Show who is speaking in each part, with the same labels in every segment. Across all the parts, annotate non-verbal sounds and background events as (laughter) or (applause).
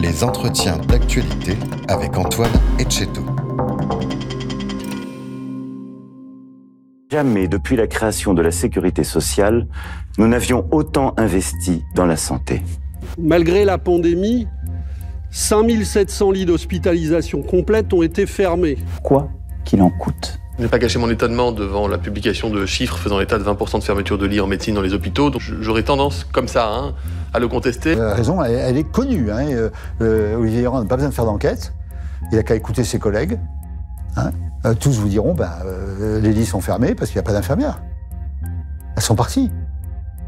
Speaker 1: Les entretiens d'actualité avec Antoine Etcheto.
Speaker 2: Jamais depuis la création de la sécurité sociale, nous n'avions autant investi dans la santé.
Speaker 3: Malgré la pandémie, 5700 lits d'hospitalisation complète ont été fermés.
Speaker 4: Quoi qu'il en coûte.
Speaker 5: Je n'ai pas caché mon étonnement devant la publication de chiffres faisant état de 20% de fermeture de lits en médecine dans les hôpitaux. Donc j'aurais tendance, comme ça, hein, à le contester.
Speaker 6: La raison, elle, est connue. Hein, euh, euh, Olivier Véran n'a pas besoin de faire d'enquête. Il n'a qu'à écouter ses collègues. Hein. Euh, tous vous diront, bah, les lits sont fermés parce qu'il n'y a pas d'infirmières. Elles sont parties.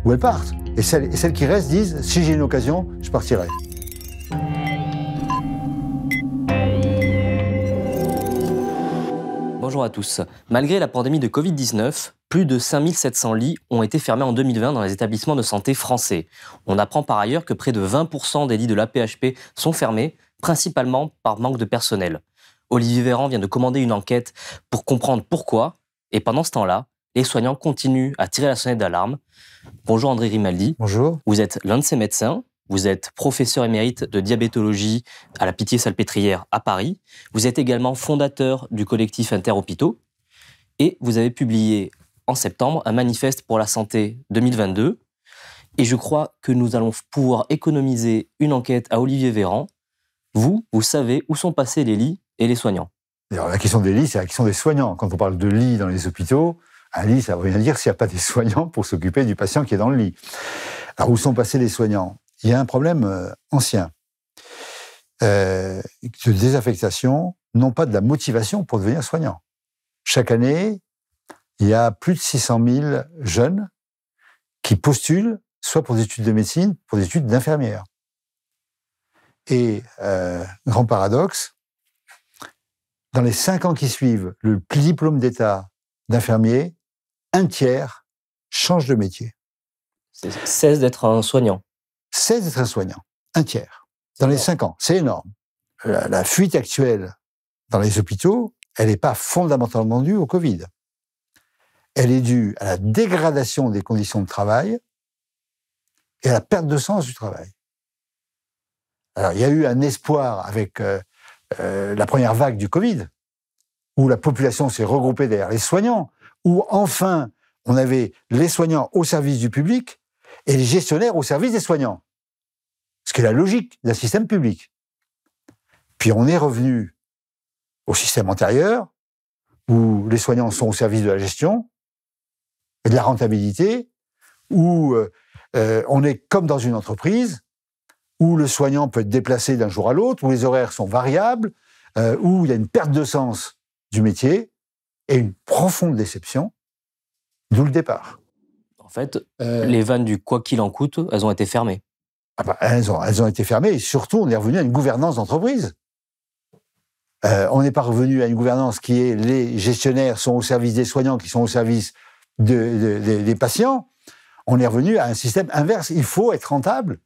Speaker 6: Ou elles partent. Et celles, et celles qui restent disent, si j'ai une occasion, je partirai.
Speaker 7: Bonjour à tous. Malgré la pandémie de Covid-19, plus de 5700 lits ont été fermés en 2020 dans les établissements de santé français. On apprend par ailleurs que près de 20% des lits de l'APHP sont fermés, principalement par manque de personnel. Olivier Véran vient de commander une enquête pour comprendre pourquoi, et pendant ce temps-là, les soignants continuent à tirer la sonnette d'alarme. Bonjour André Rimaldi.
Speaker 6: Bonjour.
Speaker 7: Vous êtes l'un de ces médecins. Vous êtes professeur émérite de diabétologie à la Pitié-Salpêtrière à Paris. Vous êtes également fondateur du collectif Interhôpitaux. Et vous avez publié en septembre un manifeste pour la santé 2022. Et je crois que nous allons pouvoir économiser une enquête à Olivier Véran. Vous, vous savez où sont passés les lits et les soignants.
Speaker 6: Alors, la question des lits, c'est la question des soignants. Quand on parle de lits dans les hôpitaux, un lit, ça veut rien dire s'il n'y a pas des soignants pour s'occuper du patient qui est dans le lit. Alors, où sont passés les soignants? Il y a un problème euh, ancien euh, de désaffectation, non pas de la motivation pour devenir soignant. Chaque année, il y a plus de 600 000 jeunes qui postulent soit pour des études de médecine, pour des études d'infirmière. Et, euh, grand paradoxe, dans les cinq ans qui suivent le diplôme d'État d'infirmier, un tiers change de métier.
Speaker 7: Cesse d'être un soignant.
Speaker 6: Cesse d'être un soignant. Un tiers. Dans les cinq ans. C'est énorme. La, la fuite actuelle dans les hôpitaux, elle n'est pas fondamentalement due au Covid. Elle est due à la dégradation des conditions de travail et à la perte de sens du travail. Alors, il y a eu un espoir avec euh, euh, la première vague du Covid, où la population s'est regroupée derrière les soignants, où enfin on avait les soignants au service du public et les gestionnaires au service des soignants. Ce qui est la logique d'un système public. Puis on est revenu au système antérieur, où les soignants sont au service de la gestion et de la rentabilité, où euh, euh, on est comme dans une entreprise, où le soignant peut être déplacé d'un jour à l'autre, où les horaires sont variables, euh, où il y a une perte de sens du métier et une profonde déception, d'où le départ.
Speaker 7: En fait, les vannes du quoi qu'il en coûte, elles ont été fermées.
Speaker 6: Ah bah, elles, ont, elles ont été fermées et surtout, on est revenu à une gouvernance d'entreprise. Euh, on n'est pas revenu à une gouvernance qui est les gestionnaires sont au service des soignants, qui sont au service de, de, de, des patients. On est revenu à un système inverse. Il faut être rentable.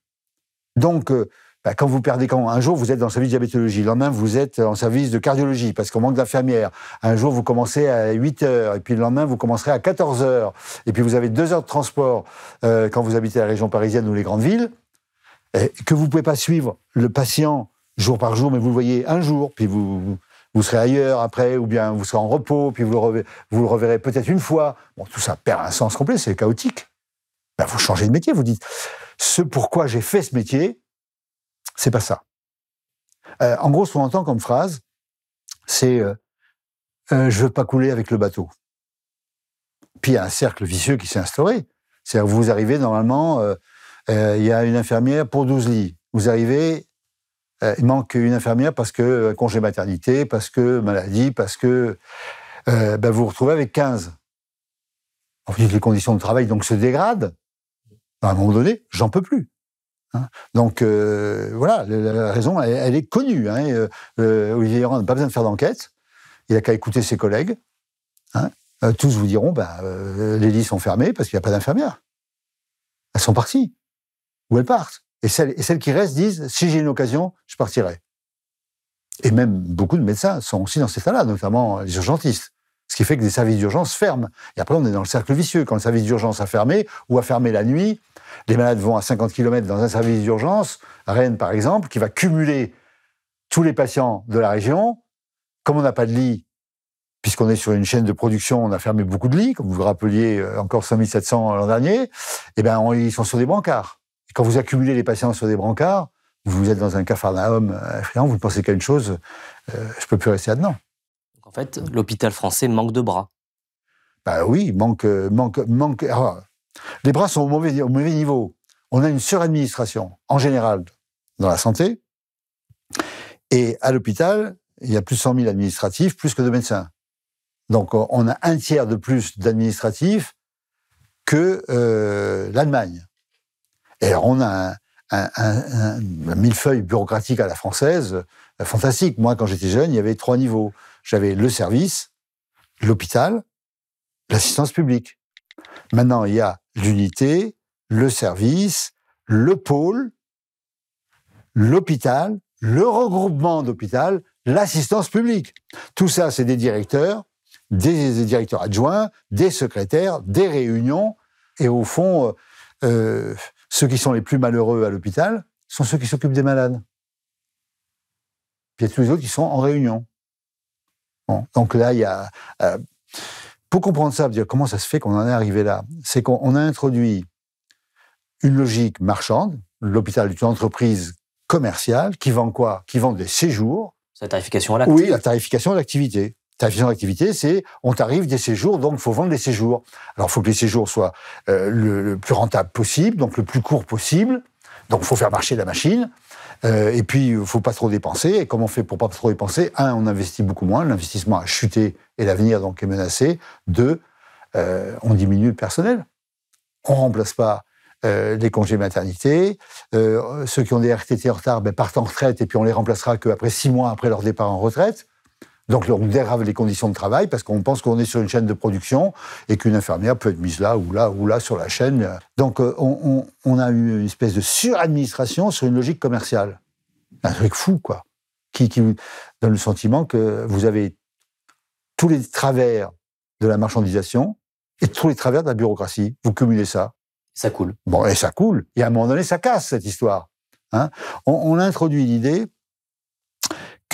Speaker 6: Donc, euh, bah, quand vous perdez, un jour vous êtes dans le service de diabétologie, le lendemain vous êtes en service de cardiologie parce qu'on manque d'infirmières. Un jour vous commencez à 8 heures et puis le lendemain vous commencerez à 14 heures. Et puis vous avez deux heures de transport euh, quand vous habitez la région parisienne ou les grandes villes. Et que vous pouvez pas suivre le patient jour par jour, mais vous le voyez un jour, puis vous, vous serez ailleurs après, ou bien vous serez en repos, puis vous le reverrez, vous le reverrez peut-être une fois. Bon, tout ça perd un sens complet, c'est chaotique. Ben, vous changez de métier, vous dites, ce pourquoi j'ai fait ce métier, c'est pas ça. Euh, en gros, ce qu'on entend comme phrase, c'est euh, euh, je veux pas couler avec le bateau. Puis il y a un cercle vicieux qui s'est instauré. C'est-à-dire vous arrivez normalement, euh, il y a une infirmière pour 12 lits. Vous arrivez, il manque une infirmière parce que congé maternité, parce que maladie, parce que ben vous vous retrouvez avec 15. On dit que les conditions de travail donc se dégradent. À un moment donné, j'en peux plus. Hein. Donc euh, voilà, la, raison, elle, est connue. Hein, euh, euh, Olivier Véran n'a pas besoin de faire d'enquête. Il n'a qu'à écouter ses collègues. Hein. Tous vous diront, euh, les lits sont fermés parce qu'il n'y a pas d'infirmières. Elles sont parties. Ou elles partent. Et celles, et celles qui restent disent, si j'ai une occasion, je partirai. Et même beaucoup de médecins sont aussi dans cet état-là, notamment les urgentistes. Ce qui fait que des services d'urgence ferment. Et après, on est dans le cercle vicieux. Quand le service d'urgence a fermé ou a fermé la nuit, les malades vont à 50 km dans un service d'urgence, Rennes par exemple, qui va cumuler tous les patients de la région. Comme on n'a pas de lit, puisqu'on est sur une chaîne de production, on a fermé beaucoup de lits, comme vous vous rappeliez, euh, encore 5700 l'an dernier, eh ben, on- ils sont sur des brancards. Quand vous accumulez les patients sur des brancards, vous êtes dans un capharnaüm euh, effrayant, vous ne pensez qu'à une chose, euh, je peux plus rester là-dedans.
Speaker 7: En fait, l'hôpital français manque de bras.
Speaker 6: Bah oui, manque, euh, manque, manque. alors, les bras sont au mauvais, au mauvais niveau. On a une suradministration, en général, dans la santé. Et à l'hôpital, il y a plus de 100 000 administratifs, plus que de médecins. Donc, on a un tiers de plus d'administratifs que euh, l'Allemagne. Et alors, on a un- un millefeuille bureaucratique à la française euh, fantastique. Moi, quand j'étais jeune, il y avait trois niveaux. J'avais le service, l'hôpital, l'assistance publique. Maintenant, il y a l'unité, le service, le pôle, l'hôpital, le regroupement d'hôpital, l'assistance publique. Tout ça, c'est des directeurs, des directeurs adjoints, des secrétaires, des réunions. Et au fond, euh, euh, ceux qui sont les plus malheureux à l'hôpital sont ceux qui s'occupent des malades. Puis il y a tous les autres qui sont en réunion. Bon, donc là, il y a... euh, pour comprendre ça, dire comment ça se fait qu'on en est arrivé là, c'est qu'on on a introduit une logique marchande. L'hôpital est une entreprise commerciale qui vend quoi? Qui vend des séjours.
Speaker 7: C'est la tarification à l'acte.
Speaker 6: Oui, la tarification d'activité. Tarification d'activité, c'est on tarife des séjours, donc il faut vendre des séjours. Alors il faut que les séjours soient euh, le, le plus rentable possible, donc le plus court possible. Donc il faut faire marcher la machine. Euh, et puis, il faut pas trop dépenser. Et comment on fait pour pas trop dépenser Un, on investit beaucoup moins. L'investissement a chuté et l'avenir donc est menacé. Deux, euh, on diminue le personnel. On remplace pas euh, les congés maternité. Ceux qui ont des RTT en retard ben, partent en retraite et puis on les remplacera qu'après six mois après leur départ en retraite. Donc on dégrave les conditions de travail parce qu'on pense qu'on est sur une chaîne de production et qu'une infirmière peut être mise là ou là ou là sur la chaîne. Donc euh, on, on- on a eu une espèce de suradministration sur une logique commerciale. Un truc fou, quoi. Qui, qui vous donne le sentiment que vous avez tous les travers de la marchandisation et tous les travers de la bureaucratie. Vous cumulez ça.
Speaker 7: Ça coule.
Speaker 6: Bon, et ça coule. Et à un moment donné, ça casse, cette histoire. Hein on, on a introduit l'idée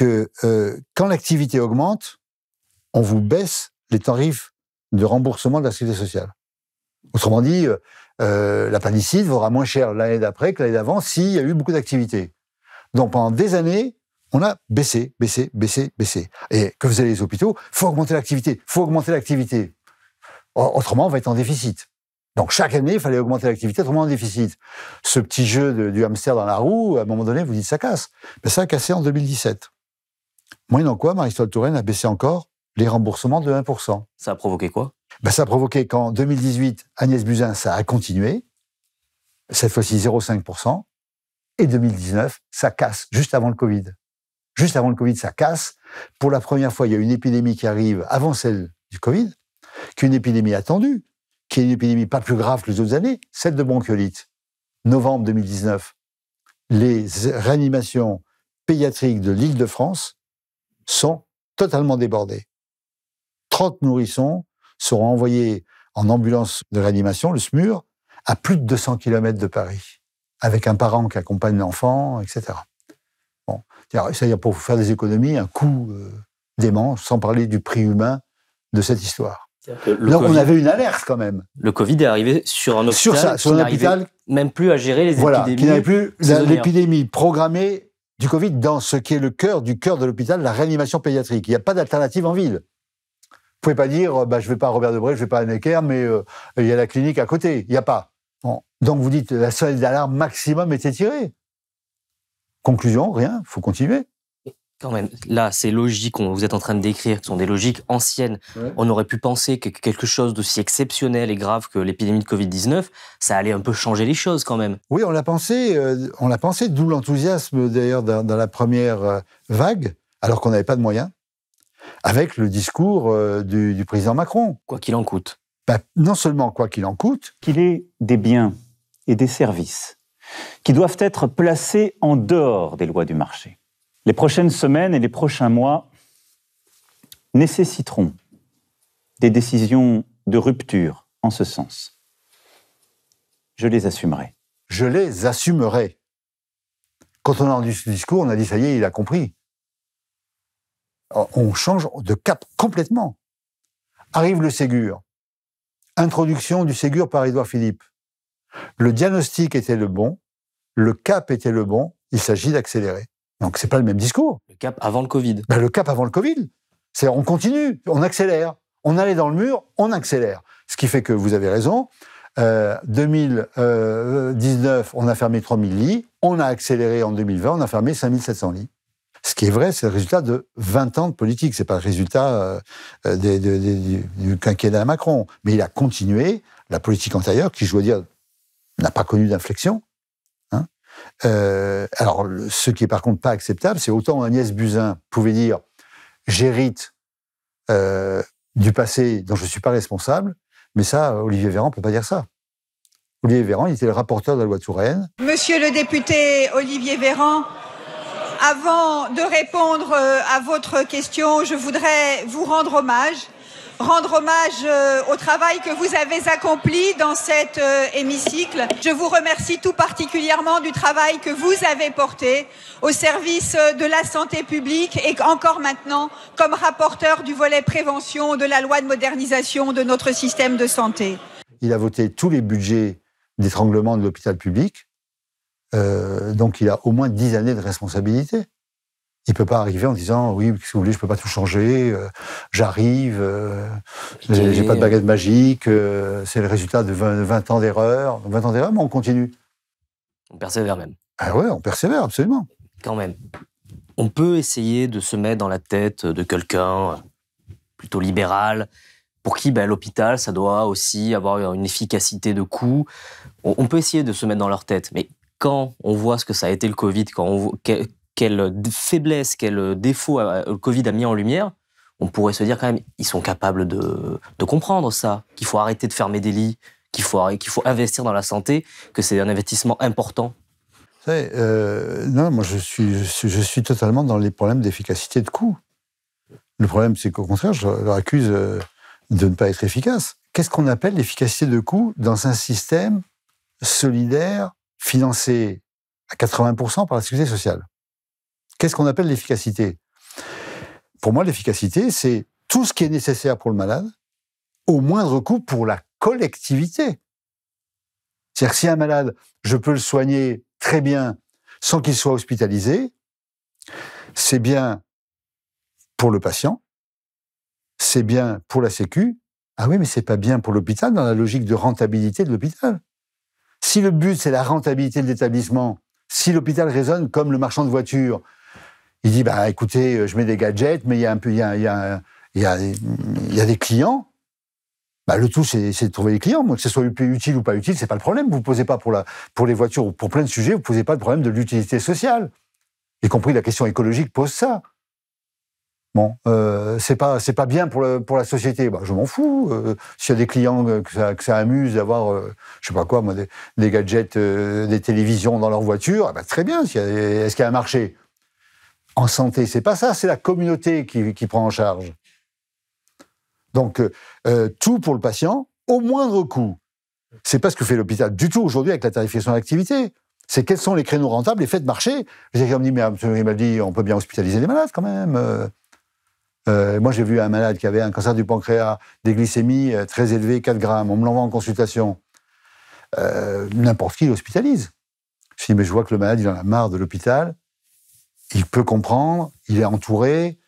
Speaker 6: euh, quand l'activité augmente, on vous baisse les tarifs de remboursement de la sécurité sociale. Autrement dit, euh, euh, la panicide vaudra moins cher l'année d'après que l'année d'avant s'il y a eu beaucoup d'activité. Donc pendant des années, on a baissé, baissé, baissé, baissé. Et que faisaient les hôpitaux? Faut augmenter l'activité, faut augmenter l'activité. Autrement, on va être en déficit. Donc chaque année, il fallait augmenter l'activité, autrement en déficit. Ce petit jeu du hamster dans la roue, à un moment donné, vous dites ça casse. Mais ça a cassé en 2017. Moyennant quoi, Marisol Touraine a baissé encore les remboursements de 1%.
Speaker 7: Ça a provoqué quoi?
Speaker 6: Ben, ça a provoqué qu'en 2018, Agnès Buzyn, ça a continué, cette fois-ci 0,5%, et 2019, ça casse, juste avant le Covid. Juste avant le Covid, ça casse. Pour la première fois, il y a une épidémie qui arrive avant celle du Covid, qui est une épidémie attendue, qui est une épidémie pas plus grave que les autres années, celle de bronchiolite. Novembre 2019, les réanimations pédiatriques de l'île de France sont totalement débordées. 30 nourrissons seront envoyés en ambulance de réanimation, le SMUR, à plus de 200 km de Paris, avec un parent qui accompagne l'enfant, etc. Bon, c'est-à-dire pour faire des économies, un coût euh, dément, sans parler du prix humain de cette histoire. Donc
Speaker 7: COVID,
Speaker 6: on avait une alerte quand même
Speaker 7: le Covid est arrivé sur un hôpital
Speaker 6: sur ça, sur
Speaker 7: qui
Speaker 6: un hôpital,
Speaker 7: même plus à gérer les
Speaker 6: voilà, qui
Speaker 7: épidémies.
Speaker 6: n'avait plus l'épidémie programmée du Covid dans ce qui est le cœur du cœur de l'hôpital, la réanimation pédiatrique. Il n'y a pas d'alternative en ville. Vous pouvez pas dire, bah, je vais pas à Robert Debré, je vais pas à Necker, mais euh, il y a la clinique à côté. Il n'y a pas. Donc vous dites, la sonnette d'alarme maximum était tirée. Conclusion, rien, faut continuer.
Speaker 7: Quand même, là, ces logiques que vous êtes en train de décrire, qui sont des logiques anciennes,
Speaker 6: Ouais.
Speaker 7: on aurait pu penser que quelque chose d'aussi exceptionnel et grave que l'épidémie de Covid-19, ça allait un peu changer les choses quand même.
Speaker 6: Oui, on l'a pensé, euh, on l'a pensé, d'où l'enthousiasme d'ailleurs dans, dans la première euh, vague, alors qu'on n'avait pas de moyens, avec le discours euh, du, du président Macron.
Speaker 7: Quoi qu'il en coûte.
Speaker 6: Bah, non seulement quoi qu'il en coûte,
Speaker 4: qu'il est des biens et des services qui doivent être placés en dehors des lois du marché. Les prochaines semaines et les prochains mois nécessiteront des décisions de rupture en ce sens. Je les assumerai.
Speaker 6: je les assumerai. Quand on a entendu ce discours, on a dit ça y est, il a compris. On change de cap complètement. Arrive le Ségur. Introduction du Ségur par Édouard Philippe. Le diagnostic était le bon, le cap était le bon, il s'agit d'accélérer. Donc c'est pas le même discours.
Speaker 7: Le cap avant le Covid.
Speaker 6: Ben, le cap avant le Covid, c'est on continue, on accélère. On allait dans le mur, on accélère. Ce qui fait que vous avez raison. Euh, 2019, on a fermé 3000 lits. On a accéléré en 2020, on a fermé 5700 lits. Ce qui est vrai, c'est le résultat de 20 ans de politique. C'est pas le résultat euh, euh, des- des- des- du, du quinquennat Macron. Mais il a continué la politique antérieure, qui, je dois dire, n'a pas connu d'inflexion. Euh, alors, ce qui est par contre pas acceptable, c'est autant Agnès Buzyn pouvait dire j'hérite euh, du passé dont je ne suis pas responsable, mais ça, Olivier Véran ne peut pas dire ça. Olivier Véran, il était le rapporteur de la loi Touraine.
Speaker 8: Monsieur le député Olivier Véran, avant de répondre euh, à votre question, je voudrais vous rendre hommage, rendre hommage euh, au travail que vous avez accompli dans cet euh, hémicycle. Je vous remercie tout particulièrement du travail que vous avez porté au service euh, de la santé publique et encore maintenant comme rapporteur du volet prévention de la loi de modernisation de notre système de santé.
Speaker 6: Il a voté tous les budgets d'étranglement de l'hôpital public. Donc, il a au moins 10 années de responsabilité. Il ne peut pas arriver en disant Oui, si vous voulez, je ne peux pas tout changer, euh, j'arrive, euh, j'ai pas de baguette magique, euh, c'est le résultat de 20, 20 ans d'erreur. 20 ans d'erreur, mais on continue.
Speaker 7: On persévère même.
Speaker 6: Ah ouais, on persévère, absolument.
Speaker 7: Quand même. On peut essayer de se mettre dans la tête de quelqu'un euh, plutôt libéral, pour qui ben, l'hôpital, ça doit aussi avoir une efficacité de coût. On, on peut essayer de se mettre dans leur tête, mais quand on voit ce que ça a été le Covid, quand on voit quelle faiblesse, quel défaut euh, le Covid a mis en lumière, on pourrait se dire quand même, ils sont capables de, comprendre ça, qu'il faut arrêter de fermer des lits, qu'il faut, investir dans la santé, que c'est un investissement important.
Speaker 6: Euh, non, moi je suis, je, suis, je suis totalement dans les problèmes d'efficacité de coût. Le problème, c'est qu'au contraire, je leur accuse euh, de ne pas être efficace. Qu'est-ce qu'on appelle l'efficacité de coût dans un système solidaire, financé à 80% par la sécurité sociale? Qu'est-ce qu'on appelle l'efficacité? Pour moi, l'efficacité, c'est tout ce qui est nécessaire pour le malade, au moindre coût pour la collectivité. C'est-à-dire si un malade, je peux le soigner très bien sans qu'il soit hospitalisé, c'est bien pour le patient, c'est bien pour la Sécu. Ah oui, mais c'est pas bien pour l'hôpital dans la logique de rentabilité de l'hôpital. Si le but c'est la rentabilité de l'établissement, si l'hôpital raisonne comme le marchand de voitures, il dit bah écoutez, euh, je mets des gadgets, mais il y a un peu, il y a, il y a, il y a, des clients. Bah, le tout, c'est de trouver les clients. Moi, que ce soit utile ou pas utile, c'est pas le problème. Vous posez pas pour, la, pour les voitures ou pour plein de sujets, vous posez pas le problème de l'utilité sociale. Y compris la question écologique pose ça. Bon, euh, c'est pas pas bien pour, le, pour la société. Bah, je m'en fous. Euh, S'il y a des clients que ça, que ça amuse d'avoir, euh, je sais pas quoi, moi, des, gadgets, des télévisions dans leur voiture, bah, très bien. Est-ce qu'il y a un marché? En santé, c'est pas ça. C'est la communauté qui, prend en charge. Donc, euh, euh, tout pour le patient, au moindre coût. C'est pas ce que fait l'hôpital du tout aujourd'hui avec la tarification d'activité. C'est quels sont les créneaux rentables, les faits de marché. J'ai dit, mais il dit, on peut bien hospitaliser les malades quand même. Euh, moi, j'ai vu un malade qui avait un cancer du pancréas, des glycémies très élevées, 4 grammes. On me l'envoie en consultation. N'importe qui l'hospitalise. Je dis, mais je vois que le malade, il en a marre de l'hôpital. Il peut comprendre, il est entouré.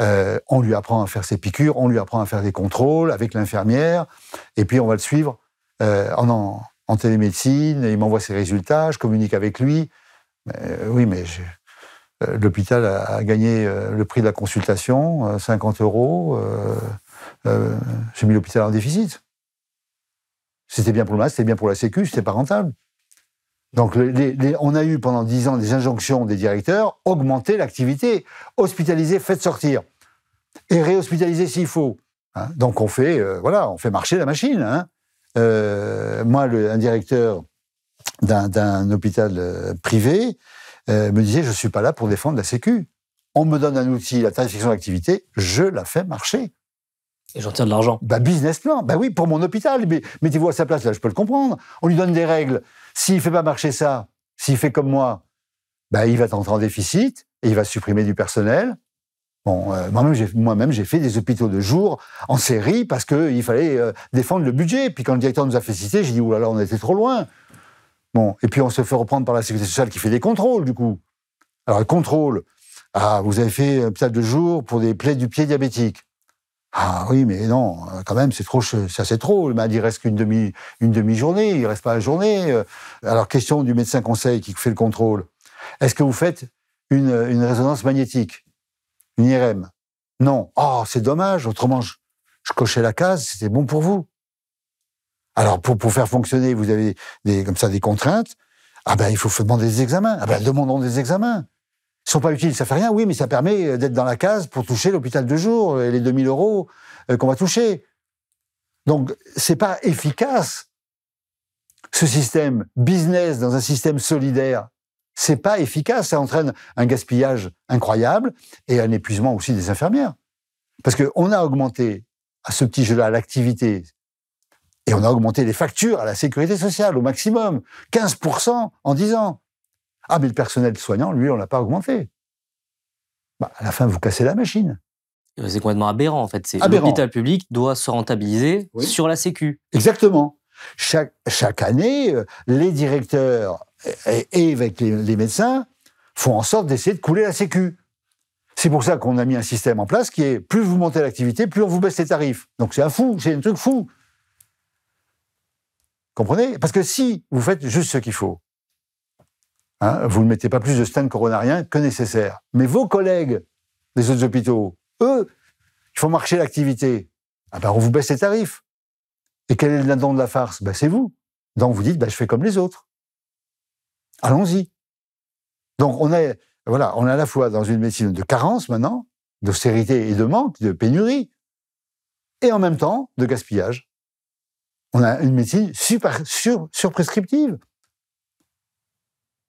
Speaker 6: Euh, on lui apprend à faire ses piqûres, on lui apprend à faire des contrôles avec l'infirmière, et puis on va le suivre euh, en, télémédecine, il m'envoie ses résultats, je communique avec lui. Euh, oui, mais L'hôpital a, gagné le prix de la consultation, euh, 50 euros. J'ai mis l'hôpital en déficit. C'était bien pour le masque, c'était bien pour la Sécu, c'était pas rentable. Donc, les- les- les- on a eu pendant 10 ans des injonctions des directeurs augmenter l'activité, hospitaliser, faites sortir, et réhospitaliser s'il faut. hein. Donc, on fait, euh, voilà, on fait marcher la machine. hein. Euh, moi, le, un directeur d'un- hôpital euh, privé euh, me disait je suis pas là pour défendre la Sécu. On me donne un outil, la tarification d'activité, je la fais marcher.
Speaker 7: Et j'en tire de l'argent.
Speaker 6: Bah, business plan. Bah oui, pour mon hôpital. Mais mettez-vous à sa place, là, je peux le comprendre. On lui donne des règles. S'il fait pas marcher ça, s'il fait comme moi, bah, il va entrer en déficit et il va supprimer du personnel. Euh, moi-même, j'ai, fait des hôpitaux de jour en série parce qu'il fallait euh, défendre le budget. Puis quand le directeur nous a fait citer, j'ai dit, oulala, on était trop loin. Bon, et puis on se fait reprendre par la sécurité sociale qui fait des contrôles, du coup. Alors, le contrôle, ah, vous avez fait un hôpital de jour pour des plaies du pied diabétiques. Ah oui, mais non, euh, quand même, c'est trop, ça c'est trop. Le malade, il reste qu'une demi, une demi-journée, il reste pas la journée. Euh, Alors, question du médecin conseil qui fait le contrôle. Est-ce que vous faites une, résonance magnétique? Une IRM Non. Oh, c'est dommage, autrement, je, cochais la case, c'était bon pour vous. Alors, pour, pour faire fonctionner, vous avez comme ça des contraintes. Ah ben, il faut demander des examens. Ah ben, demandons des examens. Sont pas utiles, ça fait rien, oui, mais ça permet d'être dans la case pour toucher l'hôpital de jour et les 2000 euros euh, qu'on va toucher. Donc, c'est pas efficace. Ce système business dans un système solidaire, c'est pas efficace. Ça entraîne un gaspillage incroyable et un épuisement aussi des infirmières. Parce qu'on a augmenté à ce petit jeu-là l'activité et on a augmenté les factures à la sécurité sociale au maximum, 15% en 10 ans. Ah, mais le personnel soignant, lui, on l'a pas augmenté. Bah, à la fin, vous cassez la machine.
Speaker 7: C'est complètement aberrant en fait. L'hôpital public doit se rentabiliser
Speaker 6: Oui.
Speaker 7: sur la Sécu.
Speaker 6: Exactement. Chaque, chaque année, euh, les directeurs et, et avec les, les médecins font en sorte d'essayer de couler la sécu. C'est pour ça qu'on a mis un système en place qui est plus vous montez l'activité, plus on vous baisse les tarifs. Donc c'est un fou, c'est un truc fou. Comprenez? Parce que si vous faites juste ce qu'il faut, hein, vous ne mettez pas plus de stents coronariens que nécessaire. Mais vos collègues des autres hôpitaux, eux, il faut marcher l'activité. Ah ben, on vous baisse les tarifs. Et quel est le don de la farce? Ben, C'est vous. Donc vous dites, ben, je fais comme les autres. Allons-y. Donc on est, voilà, on est à la fois dans une médecine de carence maintenant, d'austérité et de manque, de pénurie, et en même temps de gaspillage. On a une médecine super, sur, surprescriptive.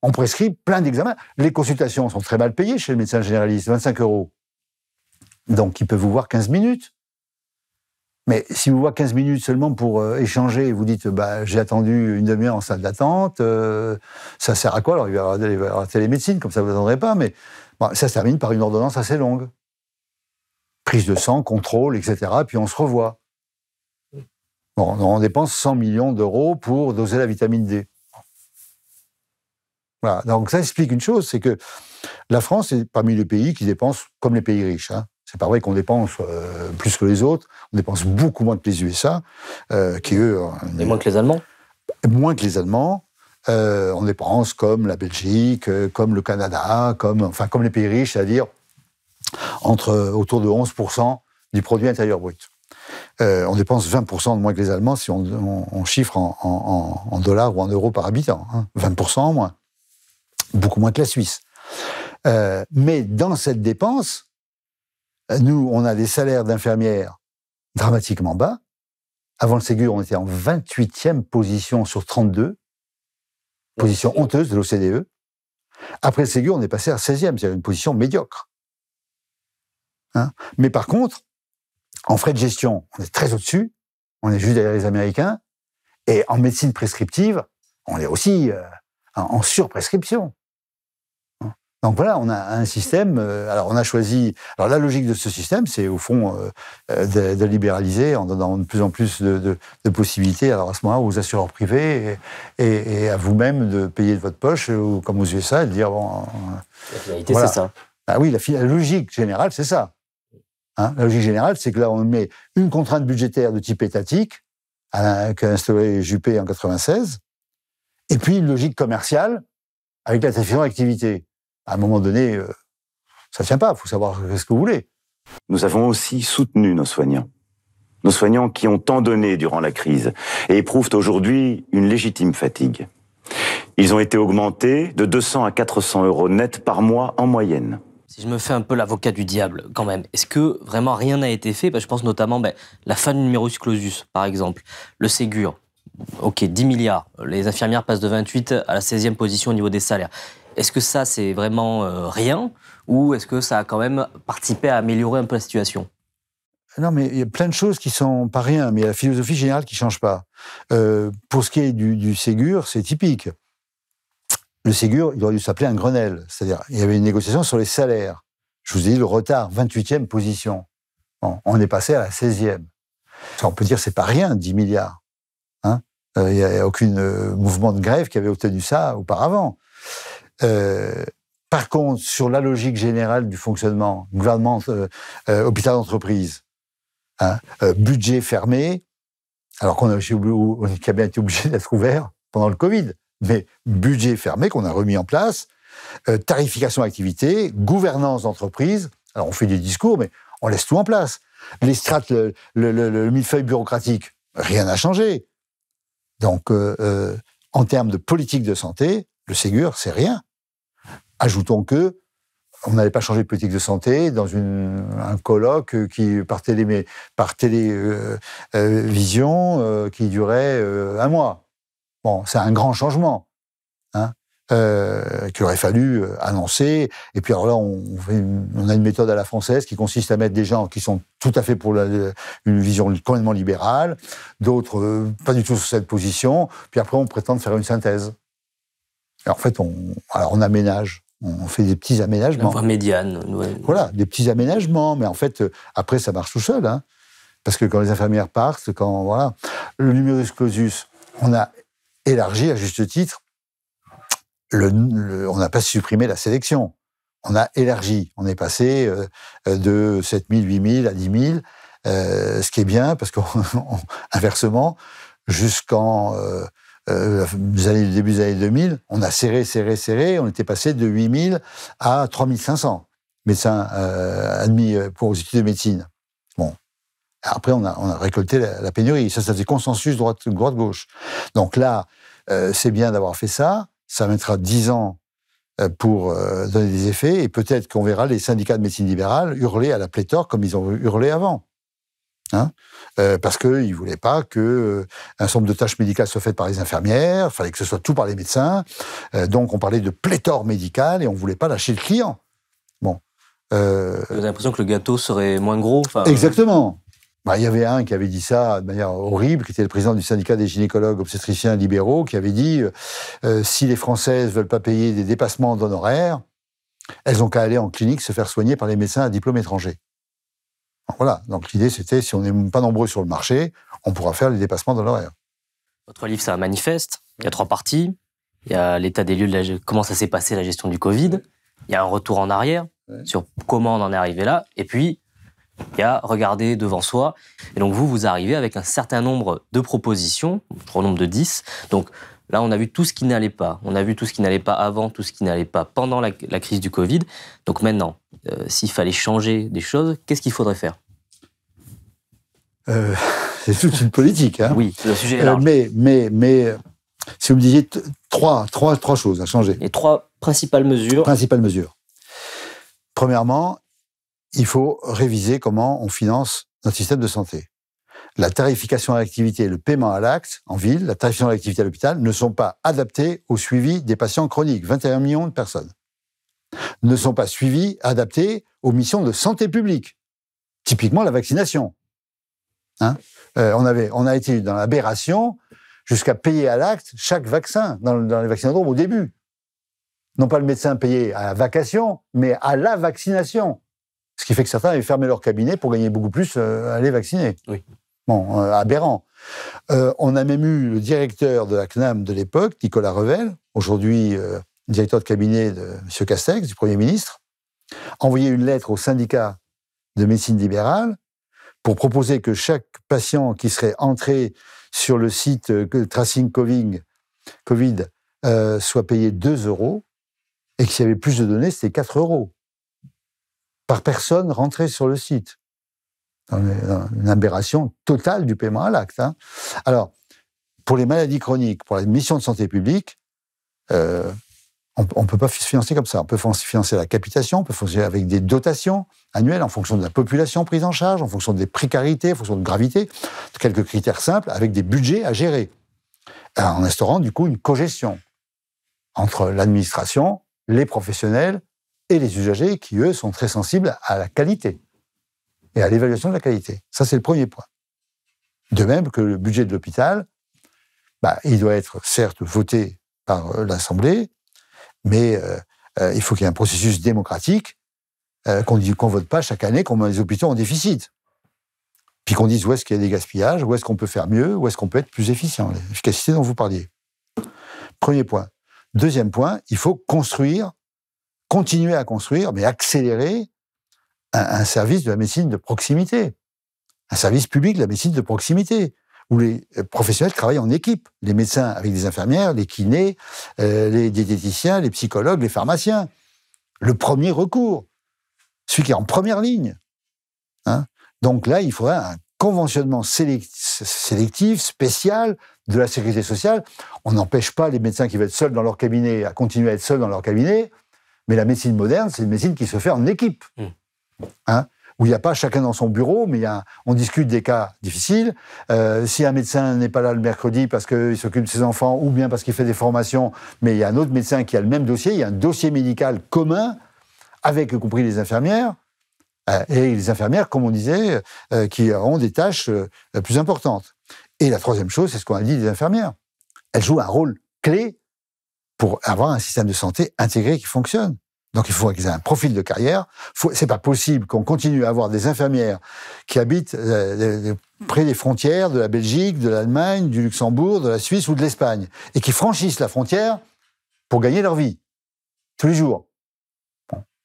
Speaker 6: On prescrit plein d'examens. Les consultations sont très mal payées chez le médecin généraliste, 25 euros. Donc il peut vous voir 15 minutes. Mais si vous voyez 15 minutes seulement pour euh, échanger vous dites bah, j'ai attendu une demi-heure en salle d'attente, euh, ça sert à quoi? Alors il va y avoir, la télémédecine, comme ça vous n'attendrez pas, mais ça se termine par une ordonnance assez longue. Prise de sang, contrôle, etc. Puis on se revoit. On dépense 100 millions d'euros pour doser la vitamine D. Voilà. Donc ça explique une chose, c'est que la France est parmi les pays qui dépensent comme les pays riches. Hein. C'est pas vrai qu'on dépense euh, plus que les autres. On dépense beaucoup moins que les USA, euh, qui eux,
Speaker 7: Et moins que les Allemands.
Speaker 6: moins que les Allemands. Euh, on dépense comme la Belgique, comme le Canada, comme enfin comme les pays riches, c'est-à-dire entre autour de 11% du produit intérieur brut. Euh, on dépense 20% de moins que les Allemands si on, on- on chiffre en, en- en- en dollars ou en euros par habitant. hein. 20% en moins. Beaucoup moins que la Suisse. Euh, mais dans cette dépense, euh, nous, on a des salaires d'infirmières dramatiquement bas. Avant le Ségur, on était en 28e position sur 32. Position honteuse de l'OCDE. Après le Ségur, on est passé à 16e, c'est-à-dire une position médiocre. Hein? Mais par contre, en frais de gestion, on est très au-dessus. On est juste derrière les Américains. Et en médecine prescriptive, on est aussi euh, en en surprescription. Donc voilà, on a un système. euh, alors on a choisi. Alors la logique de ce système, c'est au fond euh, euh, de, de libéraliser en donnant de plus en plus de, de- de possibilités. Alors à ce moment-là, aux assureurs privés et, et- et à vous-même de payer de votre poche, ou comme aux USA, et de dire bon.
Speaker 7: La finalité,
Speaker 6: Voilà.
Speaker 7: c'est ça.
Speaker 6: ah oui, la, logique générale, c'est ça. Hein, la logique générale, c'est que là, on met une contrainte budgétaire de type étatique, qu'a instauré Juppé en 96, et puis une logique commerciale avec la tarification d'activité. À un moment donné, euh, Ça tient pas, il faut savoir ce que vous voulez.
Speaker 2: Nous avons aussi soutenu nos soignants. Nos soignants qui ont tant donné durant la crise et éprouvent aujourd'hui une légitime fatigue. Ils ont été augmentés de 200 à 400 euros net par mois en moyenne.
Speaker 7: Si je me fais un peu l'avocat du diable, quand même, est-ce que vraiment rien n'a été fait? Ben, Je pense notamment ben, la fin du numerus clausus, par exemple, le Ségur. Ok, 10 milliards. Les infirmières passent de 28 à la 16e position au niveau des salaires. Est-ce que ça, c'est vraiment euh, rien Ou est-ce que ça a quand même participé à améliorer un peu la situation?
Speaker 6: Non, mais il y a plein de choses qui sont pas rien, mais la philosophie générale qui change pas. Euh, pour ce qui est du, Ségur, c'est typique. Le Ségur, il aurait dû s'appeler un Grenelle. C'est-à-dire, il y avait une négociation sur les salaires. Je vous ai dit le retard, 28e position. On est passé à la 16e. on peut dire c'est pas rien, 10 milliards. Hein euh, il n'y a, aucun mouvement de grève qui avait obtenu ça auparavant. Euh, par contre, sur la logique générale du fonctionnement, gouvernement, euh, euh, hôpital d'entreprise, hein, budget fermé, alors qu'on a, a bien été obligé d'être ouvert pendant le Covid, mais budget fermé qu'on a remis en place, tarification d'activité, gouvernance d'entreprise. Alors on fait des discours, mais on laisse tout en place. Les strates, le millefeuille bureaucratique, rien n'a changé. Donc, en termes de politique de santé, le Ségur, c'est rien. Ajoutons que on n'avait pas changé de politique de santé dans un colloque qui par télé, par télévision euh, euh, euh, qui durait un mois. Bon, c'est un grand changement. Hein, qu'il aurait fallu annoncer. Et puis alors là, on, a une méthode à la française qui consiste à mettre des gens qui sont tout à fait pour une vision complètement libérale, d'autres pas du tout sur cette position. Puis après, on prétend faire une synthèse en fait, on, alors on aménage, on fait des petits aménagements.
Speaker 7: Une médiane.
Speaker 6: Voilà, des petits aménagements, mais en fait, euh, après, ça marche tout seul. Hein, parce que quand les infirmières partent, quand voilà, le numerus clausus, on a élargi à juste titre. Le, on n'a pas supprimé la sélection. On a élargi. On est passé euh, de 7 000, 8 000 à 10 000, euh, ce qui est bien parce qu'inversement, (laughs) jusqu'en euh, euh, années, début des années 2000, on a serré, serré, serré, on était passé de 8000 à 3500 médecins euh, admis euh, pour aux études de médecine. Bon. Après, on a, récolté la, pénurie. Ça, ça faisait consensus droite-gauche. Donc là, euh, c'est bien d'avoir fait ça. Ça mettra 10 ans pour donner des effets et peut-être qu'on verra les syndicats de médecine libérale hurler à la pléthore comme ils ont hurlé avant. Hein euh, parce qu'ils ne voulaient pas que euh, un certain nombre de tâches médicales soient faites par les infirmières, il fallait que ce soit tout par les médecins. Euh, donc on parlait de pléthore médicale et on ne voulait pas lâcher le client. Bon.
Speaker 7: Euh, Vous avez l'impression que le gâteau serait moins gros
Speaker 6: Exactement. Bah, il y avait un qui avait dit ça de manière horrible, qui était le président du syndicat des gynécologues obstétriciens libéraux, qui avait dit si les Françaises veulent pas payer des dépassements d'honoraires, elles ont qu'à aller en clinique se faire soigner par les médecins à diplôme étranger. Voilà, donc l'idée c'était, si on n'est pas nombreux sur le marché, on pourra faire les dépassements l'horaire.
Speaker 7: Votre livre, c'est un manifeste, il y a trois parties. Il y a l'état des lieux de comment ça s'est passé la gestion du Covid. Il y a un retour en arrière sur comment on en est arrivé là. Et puis, il y a regarder devant soi. Et donc, vous, vous arrivez avec un certain nombre de propositions, un nombre de 10. Donc, là, on a vu tout ce qui n'allait pas. On a vu tout ce qui n'allait pas avant, tout ce qui n'allait pas pendant la, la, crise du Covid. Donc, maintenant, euh, s'il fallait changer des choses, qu'est-ce qu'il faudrait faire?
Speaker 6: Euh, (laughs) C'est toute une politique. Hein.
Speaker 7: Oui, le sujet euh,
Speaker 6: mais, mais, mais, si vous me disiez trois, trois, trois choses à changer.
Speaker 7: Et trois principales mesures.
Speaker 6: Principales mesures. Premièrement, il faut réviser comment on finance notre système de santé. La tarification à l'activité et le paiement à l'acte en ville, la tarification à l'activité à l'hôpital ne sont pas adaptés au suivi des patients chroniques, 21 millions de personnes ne sont pas suivis, adaptés aux missions de santé publique. Typiquement la vaccination. Hein euh, on, avait, on a été dans l'aberration jusqu'à payer à l'acte chaque vaccin dans, dans les vaccinodromes au début. Non pas le médecin payé à la vacation, mais à la vaccination. Ce qui fait que certains avaient fermé leur cabinet pour gagner beaucoup plus euh, à les vacciner.
Speaker 7: Oui.
Speaker 6: Bon, euh, aberrant. Euh, on a même eu le directeur de la CNAM de l'époque, Nicolas Revel, aujourd'hui euh, directeur de cabinet de M. Castex, du Premier ministre, envoyer une lettre au syndicat de médecine libérale pour proposer que chaque patient qui serait entré sur le site Tracing Covid, soit payé 2 euros et que s'il y avait plus de données, c'était 4 euros. par personne rentrée sur le site. Une aberration totale du paiement à l'acte. Hein. Alors, pour les maladies chroniques, pour la mission de santé publique, euh, on ne peut pas financer comme ça. On peut financer la capitation, on peut financer avec des dotations annuelles en fonction de la population prise en charge, en fonction des précarités, en fonction de gravité, quelques critères simples, avec des budgets à gérer. En instaurant du coup une cogestion entre l'administration, les professionnels et les usagers qui, eux, sont très sensibles à la qualité et à l'évaluation de la qualité. Ça, c'est le premier point. De même que le budget de l'hôpital, bah, il doit être certes voté par euh, l'Assemblée, mais euh, euh, il faut qu'il y ait un processus démocratique, qu'on ne vote pas chaque année qu'on met les hôpitaux en déficit. Puis qu'on dise où est-ce qu'il y a des gaspillages, où est-ce qu'on peut faire mieux, où est-ce qu'on peut être plus efficient, l'efficacité dont vous parliez. Premier point. Deuxième point, il faut construire, continuer à construire, mais accélérer un, service de la médecine de proximité, un service public de la médecine de proximité, où les professionnels travaillent en équipe, les médecins avec des infirmières, les kinés, euh, les diététiciens, les psychologues, les pharmaciens. Le premier recours, celui qui est en première ligne. Hein. Donc là, il faudrait un conventionnement sélectif, spécial de la sécurité sociale. On n'empêche pas les médecins qui veulent être seuls dans leur cabinet à continuer à être seuls dans leur cabinet, mais la médecine moderne, c'est une médecine qui se fait en équipe. Mmh. Hein, où il n'y a pas chacun dans son bureau, mais on discute des cas difficiles. Euh, si un médecin n'est pas là le mercredi parce qu'il s'occupe de ses enfants ou bien parce qu'il fait des formations, mais il y a un autre médecin qui a le même dossier, il y a un dossier médical commun avec y compris les infirmières, euh, et les infirmières, comme on disait, euh, qui auront des tâches plus importantes. Et la troisième chose, c'est ce qu'on a dit des infirmières. Elles jouent un rôle clé pour avoir un système de santé intégré qui fonctionne. Donc il faut qu'ils aient un profil de carrière. C'est pas possible qu'on continue à avoir des infirmières qui habitent euh, près des frontières de la Belgique, de l'Allemagne, du Luxembourg, de la Suisse ou de l'Espagne et qui franchissent la frontière pour gagner leur vie tous les jours.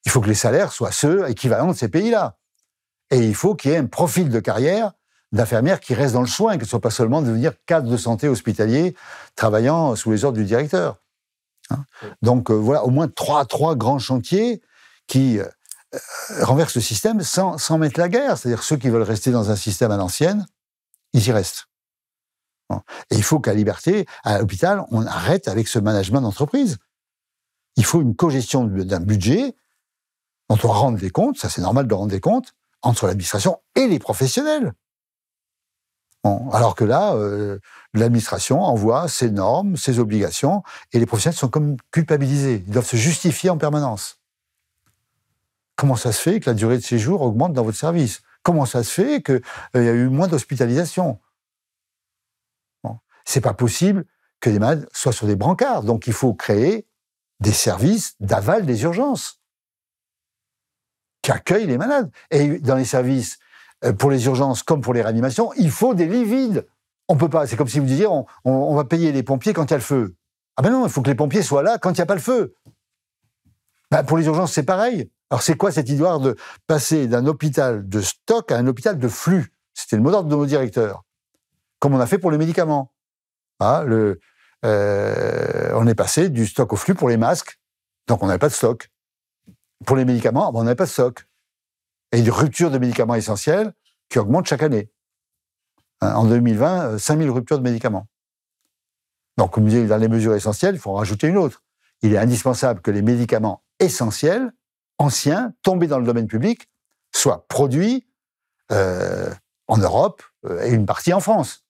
Speaker 6: Il faut que les salaires soient ceux équivalents de ces pays-là. Et il faut qu'il y ait un profil de carrière d'infirmières qui restent dans le soin, que ce soit pas seulement devenir cadre de santé hospitalier travaillant sous les ordres du directeur. Hein. Donc euh, voilà, au moins trois, trois grands chantiers qui euh, renversent le système sans, sans mettre la guerre. C'est-à-dire ceux qui veulent rester dans un système à l'ancienne, ils y restent. Et il faut qu'à Liberté, à l'hôpital, on arrête avec ce management d'entreprise. Il faut une cogestion d'un budget dont on rend des comptes, ça c'est normal de rendre des comptes, entre l'administration et les professionnels alors que là, euh, l'administration envoie ses normes, ses obligations, et les professionnels sont comme culpabilisés. Ils doivent se justifier en permanence. Comment ça se fait que la durée de séjour augmente dans votre service? Comment ça se fait qu'il euh, y a eu moins d'hospitalisation bon. C'est pas possible que les malades soient sur des brancards. Donc il faut créer des services d'aval des urgences qui accueillent les malades. Et dans les services pour les urgences comme pour les réanimations, il faut des lits vides. On peut pas. C'est comme si vous disiez, on, va payer les pompiers quand il y a le feu. Ah ben non, il faut que les pompiers soient là quand il n'y a pas le feu. Ben pour les urgences, c'est pareil. Alors c'est quoi cette histoire de passer d'un hôpital de stock à un hôpital de flux? C'était le mot d'ordre de nos directeurs. Comme on a fait pour les médicaments. Ah, euh, on est passé du stock au flux pour les masques, donc on n'avait pas de stock. Pour les médicaments, on n'avait pas de stock et une rupture de médicaments essentiels qui augmente chaque année. Hein, en 2020, 5000 euh, ruptures de médicaments. Donc, comme vous dans les mesures essentielles, il faut en rajouter une autre. Il est indispensable que les médicaments essentiels, anciens, tombés dans le domaine public, soient produits euh, en Europe euh, et une partie en France.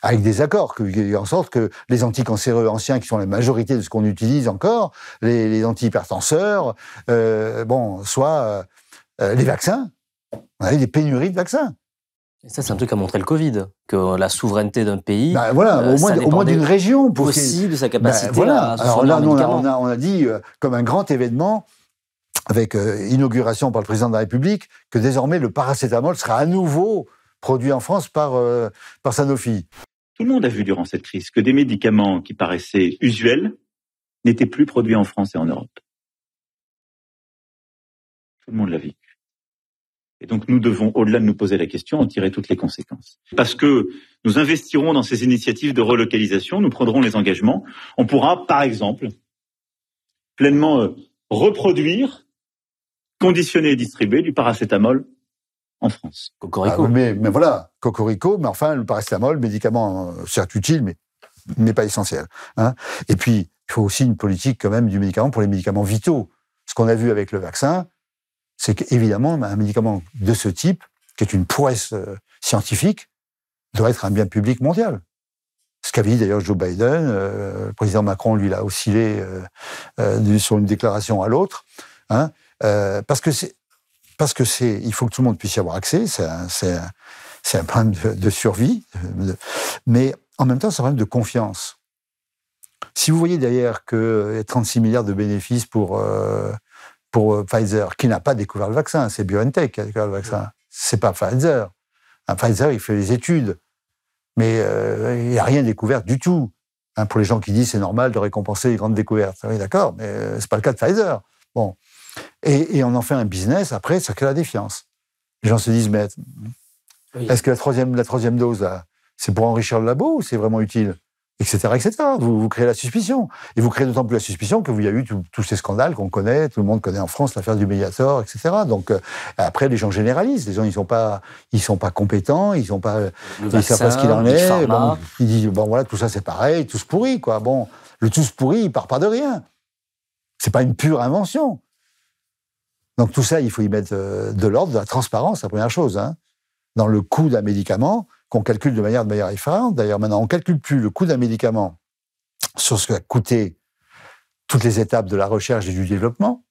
Speaker 6: Avec des accords, en sorte que les anticancéreux anciens, qui sont la majorité de ce qu'on utilise encore, les, antihypertenseurs, bon, soient euh, les vaccins, on avait des pénuries de vaccins.
Speaker 7: Et ça, c'est un truc à montrer le Covid, que la souveraineté d'un pays.
Speaker 6: Ben voilà, au moins, au moins d'une région.
Speaker 7: Pour aussi de sa capacité
Speaker 6: ben voilà.
Speaker 7: à
Speaker 6: Alors là, on, a, on, a, dit, euh, comme un grand événement, avec euh, inauguration par le président de la République, que désormais le paracétamol sera à nouveau produit en France par, par Sanofi.
Speaker 4: Tout le monde a vu durant cette crise que des médicaments qui paraissaient usuels n'étaient plus produits en France et en Europe. Tout le monde l'a vu. Et donc nous devons, au-delà de nous poser la question, en tirer toutes les conséquences. Parce que nous investirons dans ces initiatives de relocalisation, nous prendrons les engagements. On pourra, par exemple, pleinement euh, reproduire conditionner et distribuer du paracétamol en France.
Speaker 7: Cocorico.
Speaker 6: Ah, mais, mais voilà, cocorico, mais enfin, le paracétamol, médicament euh, certes utile, mais, mais pas essentiel. Hein. Et puis, il faut aussi une politique quand même du médicament pour les médicaments vitaux. Ce qu'on a vu avec le vaccin, c'est qu'évidemment, un médicament de ce type, qui est une prouesse euh, scientifique, doit être un bien public mondial. Ce qu'avait dit d'ailleurs Joe Biden, euh, le président Macron, lui, l'a oscillé euh, euh, sur une déclaration à l'autre, hein, parce que c'est parce que c'est, il faut que tout le monde puisse y avoir accès. C'est un, problème de, survie, mais en même temps, c'est un problème de confiance. Si vous voyez derrière a 36 milliards de bénéfices pour pour euh, Pfizer, qui n'a pas découvert le vaccin, c'est BioNTech qui a découvert le vaccin. C'est pas Pfizer. Un Pfizer, il fait les études, mais euh, il n'y a rien découvert du tout. Hein, pour les gens qui disent c'est normal de récompenser les grandes découvertes. Oui, d'accord, mais euh, c'est pas le cas de Pfizer. Bon. Et, et on en fait un business, après, ça crée la défiance. Les gens se disent, mais
Speaker 7: Oui.
Speaker 6: est-ce que la troisième, la troisième dose, c'est pour enrichir le labo ou c'est vraiment utile? Etc. etc. Vous, vous créez la suspicion. Et vous créez d'autant plus la suspicion que vous y a eu tous- ces scandales qu'on connaît, tout le monde connaît en France, l'affaire du Mediator, etc. Donc, euh, après, les gens généralisent. Les gens, ils sont pas, ils sont pas compétents, ils sont pas,
Speaker 7: Le
Speaker 6: ils savent pas ce qu'il en est. Bon, ils disent, bon voilà, tout ça c'est pareil, tous pourri, quoi. Bon, le tous pourri, il part pas de rien. C'est pas une pure invention. Donc tout ça, il faut y mettre euh, de l'ordre, de la transparence, la première chose. Hein. Dans le coût d'un médicament, qu'on calcule de manière de manière effarante. D'ailleurs, maintenant, on calcule plus le coût d'un médicament sur ce que a coûté toutes les étapes de la recherche et du développement.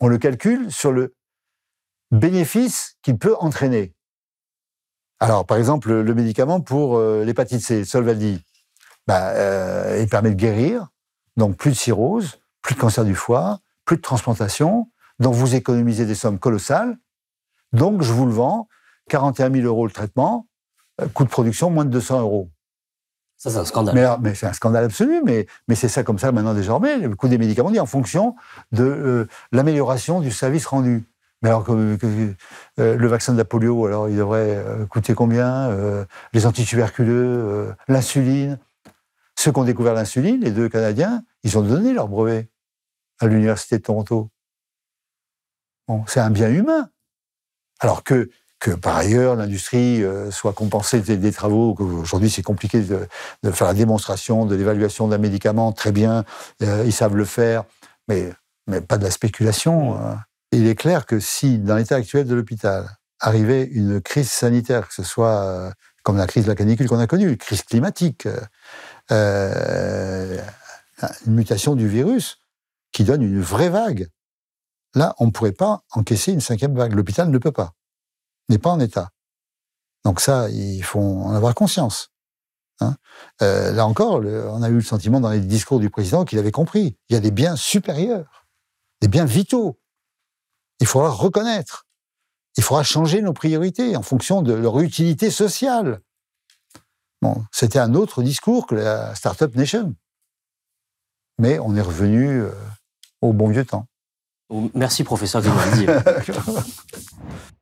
Speaker 6: On le calcule sur le bénéfice qu'il peut entraîner. Alors, par exemple, le, médicament pour euh, l'hépatite C, Solvaldi, bah, euh, il permet de guérir, donc plus de cirrhose, plus de cancer du foie, plus de transplantation, donc vous économisez des sommes colossales. Donc, je vous le vends, 41 000 euros le traitement, coût de production moins de 200 euros.
Speaker 7: Ça, c'est un scandale.
Speaker 6: Mais, c'est un scandale absolu, mais, mais c'est ça comme ça maintenant désormais. Le coût des médicaments dit en fonction de euh, l'amélioration du service rendu. Mais alors que, que- euh, le vaccin de la polio, alors il devrait euh, coûter combien Euh, Les antituberculeux, euh, l'insuline? Ceux qui ont découvert l'insuline, les deux Canadiens, ils ont donné leur brevet à l'université de Toronto. Bon, c'est un bien humain. Alors que que par ailleurs l'industrie euh, soit compensée des, travaux. Aujourd'hui, c'est compliqué de, faire la démonstration de l'évaluation d'un médicament. Très bien, euh, ils savent le faire, mais, pas de la spéculation. hein. Il est clair que si, dans l'état actuel de l'hôpital, arrivait une crise sanitaire, que ce soit euh, comme la crise de la canicule qu'on a connue, une crise climatique, une mutation du virus qui donne une vraie vague, là, on ne pourrait pas encaisser une cinquième vague. L'hôpital ne peut pas n'est pas en état. Donc ça, il faut en avoir conscience. hein. Euh, là encore, le- on a eu le sentiment dans les discours du président qu'il avait compris. Il y a des biens supérieurs, des biens vitaux. Il faudra reconnaître. Il faudra changer nos priorités en fonction de leur utilité sociale. Bon, c'était un autre discours que la Startup Nation. Mais on est revenu euh, au bon vieux temps.
Speaker 7: Merci, professeur Grimaldi. (laughs)